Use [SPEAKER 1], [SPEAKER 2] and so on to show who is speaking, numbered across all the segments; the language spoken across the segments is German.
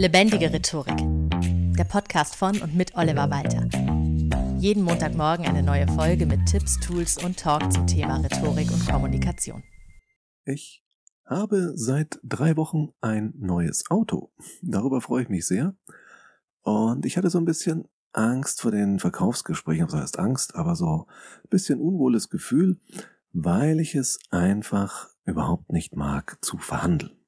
[SPEAKER 1] Lebendige Rhetorik. Der Podcast von und mit Oliver Walter. Jeden Montagmorgen eine neue Folge mit Tipps, Tools und Talk zum Thema Rhetorik und Kommunikation.
[SPEAKER 2] Ich habe seit drei Wochen ein neues Auto. Darüber freue ich mich sehr. Und ich hatte so ein bisschen Angst vor den Verkaufsgesprächen, das heißt Angst, aber so ein bisschen unwohles Gefühl, weil ich es einfach überhaupt nicht mag zu verhandeln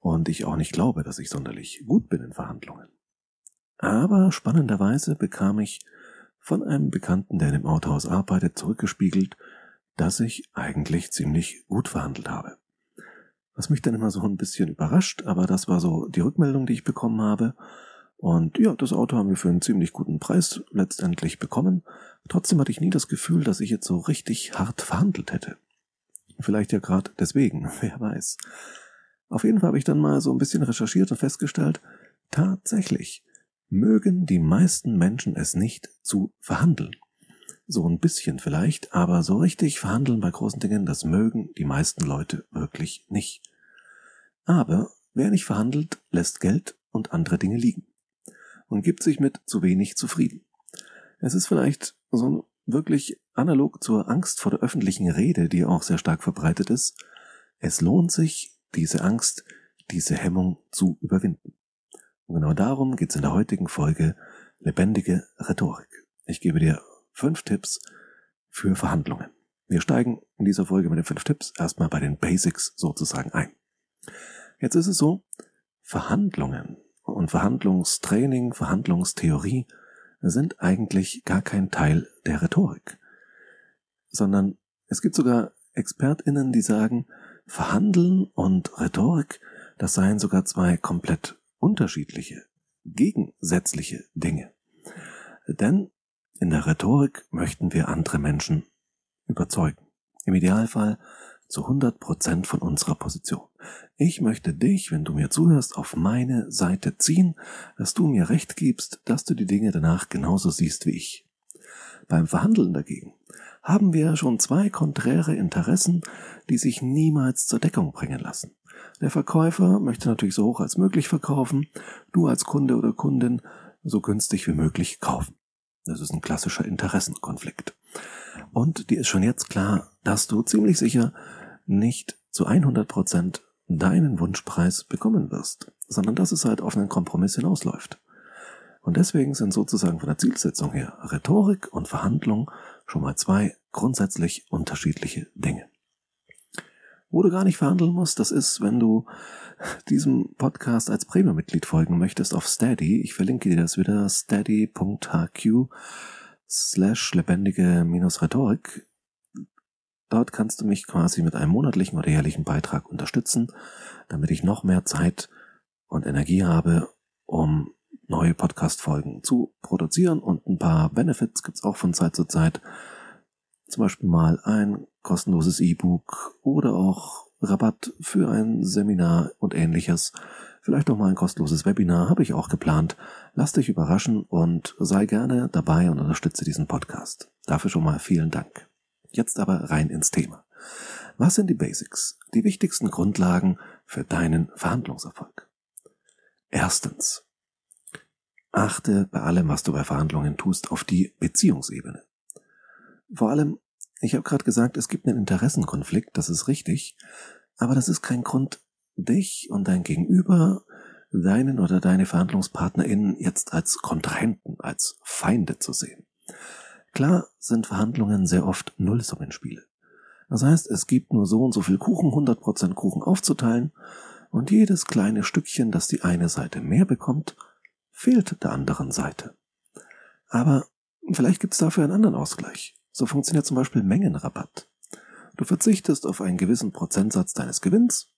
[SPEAKER 2] und ich auch nicht glaube, dass ich sonderlich gut bin in Verhandlungen. Aber spannenderweise bekam ich von einem Bekannten, der in dem Autohaus arbeitet, zurückgespiegelt, dass ich eigentlich ziemlich gut verhandelt habe. Was mich dann immer so ein bisschen überrascht, aber das war so die Rückmeldung, die ich bekommen habe. Und ja, das Auto haben wir für einen ziemlich guten Preis letztendlich bekommen. Trotzdem hatte ich nie das Gefühl, dass ich jetzt so richtig hart verhandelt hätte. Vielleicht ja gerade deswegen, wer weiß. Auf jeden Fall habe ich dann mal so ein bisschen recherchiert und festgestellt, tatsächlich mögen die meisten Menschen es nicht zu verhandeln. So ein bisschen vielleicht, aber so richtig verhandeln bei großen Dingen, das mögen die meisten Leute wirklich nicht. Aber wer nicht verhandelt, lässt Geld und andere Dinge liegen und gibt sich mit zu wenig zufrieden. Es ist vielleicht so wirklich analog zur Angst vor der öffentlichen Rede, die auch sehr stark verbreitet ist. Es lohnt sich, diese Angst, diese Hemmung zu überwinden. Und genau darum geht es in der heutigen Folge Lebendige Rhetorik. Ich gebe dir fünf Tipps für Verhandlungen. Wir steigen in dieser Folge mit den fünf Tipps erstmal bei den Basics sozusagen ein. Jetzt ist es so, Verhandlungen und Verhandlungstraining, Verhandlungstheorie sind eigentlich gar kein Teil der Rhetorik, sondern es gibt sogar Expertinnen, die sagen, Verhandeln und Rhetorik, das seien sogar zwei komplett unterschiedliche, gegensätzliche Dinge. Denn in der Rhetorik möchten wir andere Menschen überzeugen. Im Idealfall zu 100 Prozent von unserer Position. Ich möchte dich, wenn du mir zuhörst, auf meine Seite ziehen, dass du mir recht gibst, dass du die Dinge danach genauso siehst wie ich. Beim Verhandeln dagegen haben wir schon zwei konträre Interessen, die sich niemals zur Deckung bringen lassen. Der Verkäufer möchte natürlich so hoch als möglich verkaufen, du als Kunde oder Kundin so günstig wie möglich kaufen. Das ist ein klassischer Interessenkonflikt. Und dir ist schon jetzt klar, dass du ziemlich sicher nicht zu 100 Prozent deinen Wunschpreis bekommen wirst, sondern dass es halt auf einen Kompromiss hinausläuft. Und deswegen sind sozusagen von der Zielsetzung her Rhetorik und Verhandlung schon mal zwei grundsätzlich unterschiedliche Dinge. Wo du gar nicht verhandeln musst, das ist, wenn du diesem Podcast als Premium-Mitglied folgen möchtest auf Steady. Ich verlinke dir das wieder, steady.hq slash lebendige-rhetorik. Dort kannst du mich quasi mit einem monatlichen oder jährlichen Beitrag unterstützen, damit ich noch mehr Zeit und Energie habe, um neue Podcast-Folgen zu produzieren und ein paar Benefits gibt's auch von Zeit zu Zeit. Zum Beispiel mal ein kostenloses E-Book oder auch Rabatt für ein Seminar und ähnliches. Vielleicht auch mal ein kostenloses Webinar habe ich auch geplant. Lass dich überraschen und sei gerne dabei und unterstütze diesen Podcast. Dafür schon mal vielen Dank. Jetzt aber rein ins Thema. Was sind die Basics, die wichtigsten Grundlagen für deinen Verhandlungserfolg? Erstens. Achte bei allem, was du bei Verhandlungen tust, auf die Beziehungsebene. Vor allem, ich habe gerade gesagt, es gibt einen Interessenkonflikt, das ist richtig, aber das ist kein Grund, dich und dein Gegenüber, deinen oder deine VerhandlungspartnerInnen jetzt als Kontrahenten, als Feinde zu sehen. Klar sind Verhandlungen sehr oft Nullsummenspiele. Das heißt, es gibt nur so und so viel Kuchen, 100% Kuchen aufzuteilen und jedes kleine Stückchen, das die eine Seite mehr bekommt, fehlt der anderen Seite. Aber vielleicht gibt es dafür einen anderen Ausgleich. So funktioniert zum Beispiel Mengenrabatt. Du verzichtest auf einen gewissen Prozentsatz deines Gewinns,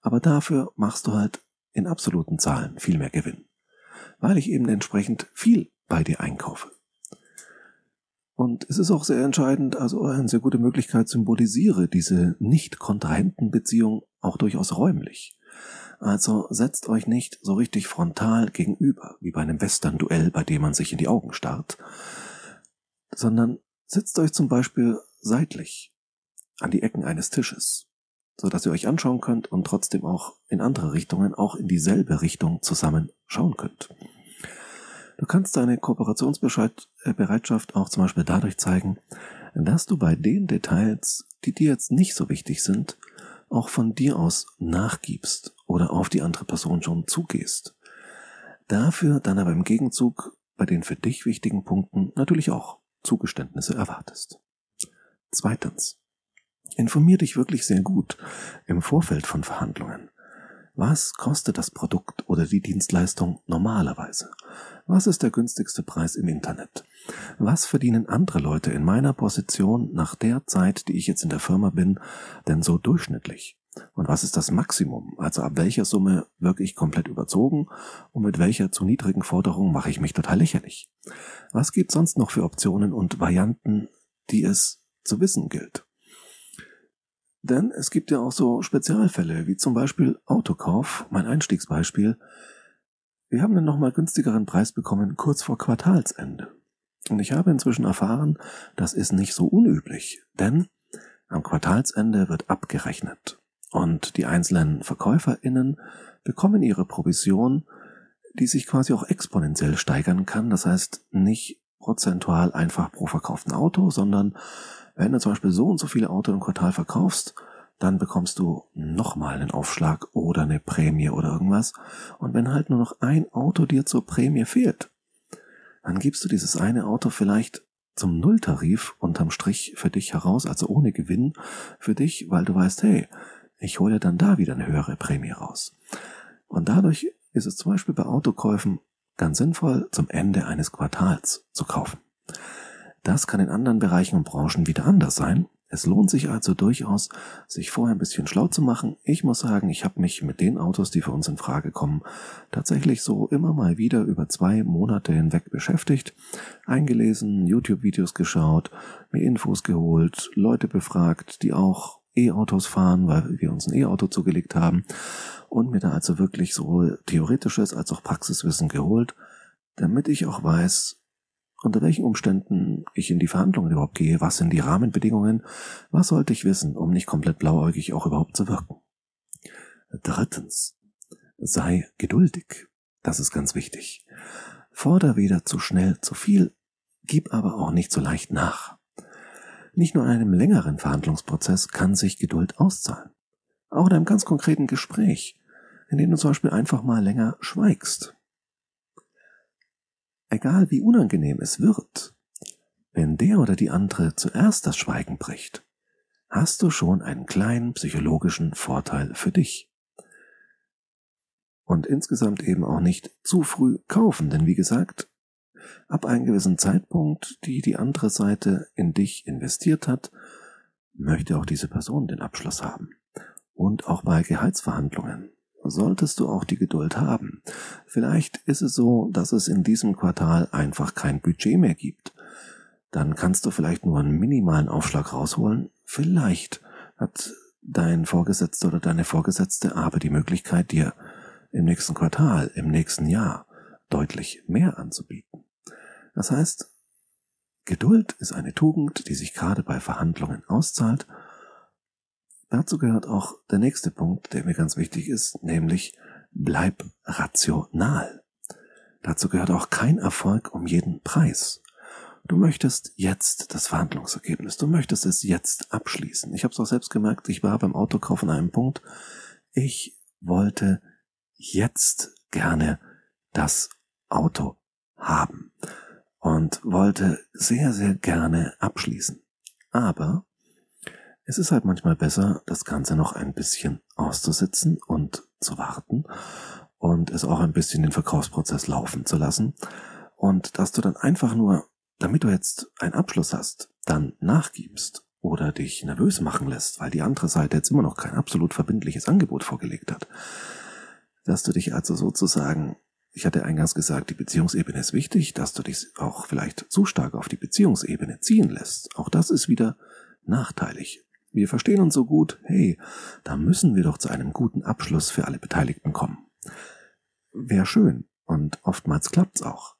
[SPEAKER 2] aber dafür machst du halt in absoluten Zahlen viel mehr Gewinn, weil ich eben entsprechend viel bei dir einkaufe. Und es ist auch sehr entscheidend, also eine sehr gute Möglichkeit, symbolisiere diese nicht-Kontrahentenbeziehung auch durchaus räumlich. Also setzt euch nicht so richtig frontal gegenüber, wie bei einem Western-Duell, bei dem man sich in die Augen starrt, sondern setzt euch zum Beispiel seitlich an die Ecken eines Tisches. so dass ihr euch anschauen könnt und trotzdem auch in andere Richtungen, auch in dieselbe Richtung zusammen schauen könnt. Du kannst deine Kooperationsbereitschaft auch zum Beispiel dadurch zeigen, dass du bei den Details, die dir jetzt nicht so wichtig sind, auch von dir aus nachgibst oder auf die andere Person schon zugehst. Dafür dann aber im Gegenzug bei den für dich wichtigen Punkten natürlich auch Zugeständnisse erwartest. Zweitens. Informier dich wirklich sehr gut im Vorfeld von Verhandlungen. Was kostet das Produkt oder die Dienstleistung normalerweise? Was ist der günstigste Preis im Internet? Was verdienen andere Leute in meiner Position nach der Zeit, die ich jetzt in der Firma bin, denn so durchschnittlich? Und was ist das Maximum? Also ab welcher Summe wirke ich komplett überzogen und mit welcher zu niedrigen Forderung mache ich mich total lächerlich? Was gibt sonst noch für Optionen und Varianten, die es zu wissen gilt? Denn es gibt ja auch so Spezialfälle, wie zum Beispiel Autokauf, mein Einstiegsbeispiel. Wir haben einen nochmal günstigeren Preis bekommen kurz vor Quartalsende. Und ich habe inzwischen erfahren, das ist nicht so unüblich, denn am Quartalsende wird abgerechnet und die einzelnen VerkäuferInnen bekommen ihre Provision, die sich quasi auch exponentiell steigern kann. Das heißt, nicht prozentual einfach pro verkauften Auto, sondern wenn du zum Beispiel so und so viele Autos im Quartal verkaufst, dann bekommst du nochmal einen Aufschlag oder eine Prämie oder irgendwas. Und wenn halt nur noch ein Auto dir zur Prämie fehlt, dann gibst du dieses eine Auto vielleicht zum Nulltarif unterm Strich für dich heraus, also ohne Gewinn für dich, weil du weißt, hey, ich hole dann da wieder eine höhere Prämie raus. Und dadurch ist es zum Beispiel bei Autokäufen ganz sinnvoll, zum Ende eines Quartals zu kaufen. Das kann in anderen Bereichen und Branchen wieder anders sein. Es lohnt sich also durchaus, sich vorher ein bisschen schlau zu machen. Ich muss sagen, ich habe mich mit den Autos, die für uns in Frage kommen, tatsächlich so immer mal wieder über zwei Monate hinweg beschäftigt, eingelesen, YouTube-Videos geschaut, mir Infos geholt, Leute befragt, die auch E-Autos fahren, weil wir uns ein E-Auto zugelegt haben und mir da also wirklich so theoretisches als auch Praxiswissen geholt, damit ich auch weiß, unter welchen Umständen ich in die Verhandlungen überhaupt gehe, was sind die Rahmenbedingungen, was sollte ich wissen, um nicht komplett blauäugig auch überhaupt zu wirken. Drittens, sei geduldig. Das ist ganz wichtig. Forder weder zu schnell zu viel, gib aber auch nicht so leicht nach. Nicht nur in einem längeren Verhandlungsprozess kann sich Geduld auszahlen. Auch in einem ganz konkreten Gespräch, in dem du zum Beispiel einfach mal länger schweigst egal wie unangenehm es wird, wenn der oder die andere zuerst das Schweigen bricht, hast du schon einen kleinen psychologischen Vorteil für dich. Und insgesamt eben auch nicht zu früh kaufen, denn wie gesagt, ab einem gewissen Zeitpunkt, die die andere Seite in dich investiert hat, möchte auch diese Person den Abschluss haben. Und auch bei Gehaltsverhandlungen solltest du auch die Geduld haben. Vielleicht ist es so, dass es in diesem Quartal einfach kein Budget mehr gibt. Dann kannst du vielleicht nur einen minimalen Aufschlag rausholen. Vielleicht hat dein Vorgesetzter oder deine Vorgesetzte aber die Möglichkeit, dir im nächsten Quartal, im nächsten Jahr deutlich mehr anzubieten. Das heißt, Geduld ist eine Tugend, die sich gerade bei Verhandlungen auszahlt Dazu gehört auch der nächste Punkt, der mir ganz wichtig ist, nämlich bleib rational. Dazu gehört auch kein Erfolg um jeden Preis. Du möchtest jetzt das Verhandlungsergebnis, du möchtest es jetzt abschließen. Ich habe es auch selbst gemerkt, ich war beim Autokauf an einem Punkt, ich wollte jetzt gerne das Auto haben und wollte sehr, sehr gerne abschließen. Aber es ist halt manchmal besser, das Ganze noch ein bisschen auszusitzen und zu warten und es auch ein bisschen den Verkaufsprozess laufen zu lassen und dass du dann einfach nur, damit du jetzt einen Abschluss hast, dann nachgibst oder dich nervös machen lässt, weil die andere Seite jetzt immer noch kein absolut verbindliches Angebot vorgelegt hat, dass du dich also sozusagen ich hatte eingangs gesagt, die Beziehungsebene ist wichtig, dass du dich auch vielleicht zu stark auf die Beziehungsebene ziehen lässt. Auch das ist wieder nachteilig. Wir verstehen uns so gut, hey, da müssen wir doch zu einem guten Abschluss für alle Beteiligten kommen. Wäre schön und oftmals klappt's auch.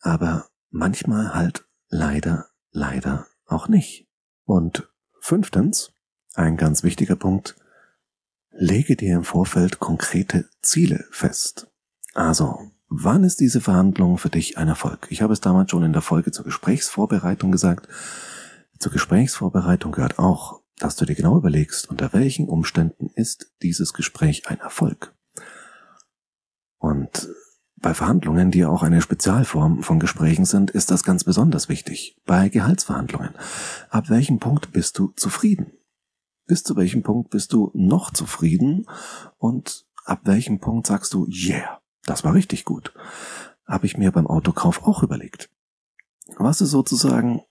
[SPEAKER 2] Aber manchmal halt leider, leider auch nicht. Und fünftens, ein ganz wichtiger Punkt, Lege dir im Vorfeld konkrete Ziele fest. Also, wann ist diese Verhandlung für dich ein Erfolg? Ich habe es damals schon in der Folge zur Gesprächsvorbereitung gesagt. Zur Gesprächsvorbereitung gehört auch, dass du dir genau überlegst, unter welchen Umständen ist dieses Gespräch ein Erfolg. Und bei Verhandlungen, die auch eine Spezialform von Gesprächen sind, ist das ganz besonders wichtig. Bei Gehaltsverhandlungen. Ab welchem Punkt bist du zufrieden? Bis zu welchem Punkt bist du noch zufrieden? Und ab welchem Punkt sagst du, yeah, das war richtig gut? Habe ich mir beim Autokauf auch überlegt. Was ist sozusagen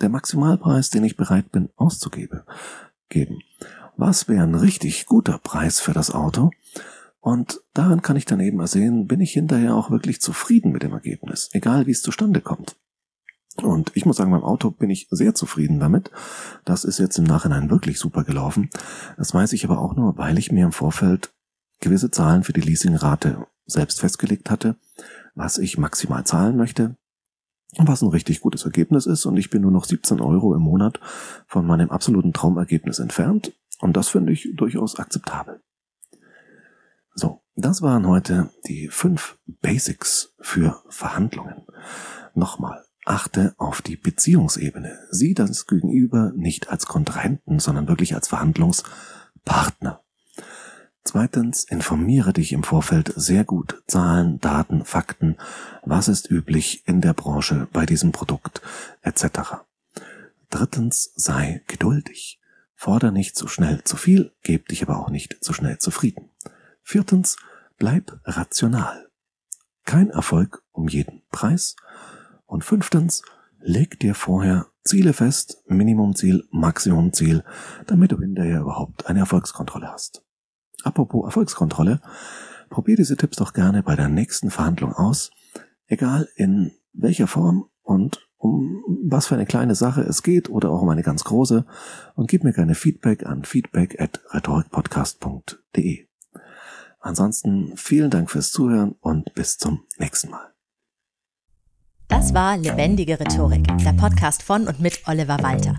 [SPEAKER 2] der Maximalpreis, den ich bereit bin auszugeben? Geben. Was wäre ein richtig guter Preis für das Auto? Und daran kann ich dann eben ersehen, bin ich hinterher auch wirklich zufrieden mit dem Ergebnis, egal wie es zustande kommt. Und ich muss sagen, beim Auto bin ich sehr zufrieden damit. Das ist jetzt im Nachhinein wirklich super gelaufen. Das weiß ich aber auch nur, weil ich mir im Vorfeld gewisse Zahlen für die Leasingrate selbst festgelegt hatte, was ich maximal zahlen möchte, was ein richtig gutes Ergebnis ist. Und ich bin nur noch 17 Euro im Monat von meinem absoluten Traumergebnis entfernt. Und das finde ich durchaus akzeptabel. So, das waren heute die fünf Basics für Verhandlungen. Nochmal, achte auf die Beziehungsebene. Sieh das Gegenüber nicht als Kontrahenten, sondern wirklich als Verhandlungspartner. Zweitens, informiere dich im Vorfeld sehr gut. Zahlen, Daten, Fakten. Was ist üblich in der Branche bei diesem Produkt etc. Drittens, sei geduldig. Forder nicht zu schnell zu viel, geb dich aber auch nicht zu schnell zufrieden. Viertens, bleib rational. Kein Erfolg um jeden Preis. Und fünftens, leg dir vorher Ziele fest, Minimumziel, Maximumziel, damit du hinterher überhaupt eine Erfolgskontrolle hast. Apropos Erfolgskontrolle, probier diese Tipps doch gerne bei der nächsten Verhandlung aus, egal in welcher Form und um was für eine kleine Sache es geht oder auch um eine ganz große und gib mir gerne Feedback an feedback at rhetorikpodcast.de. Ansonsten vielen Dank fürs Zuhören und bis zum nächsten Mal.
[SPEAKER 1] Das war Lebendige Rhetorik, der Podcast von und mit Oliver Walter.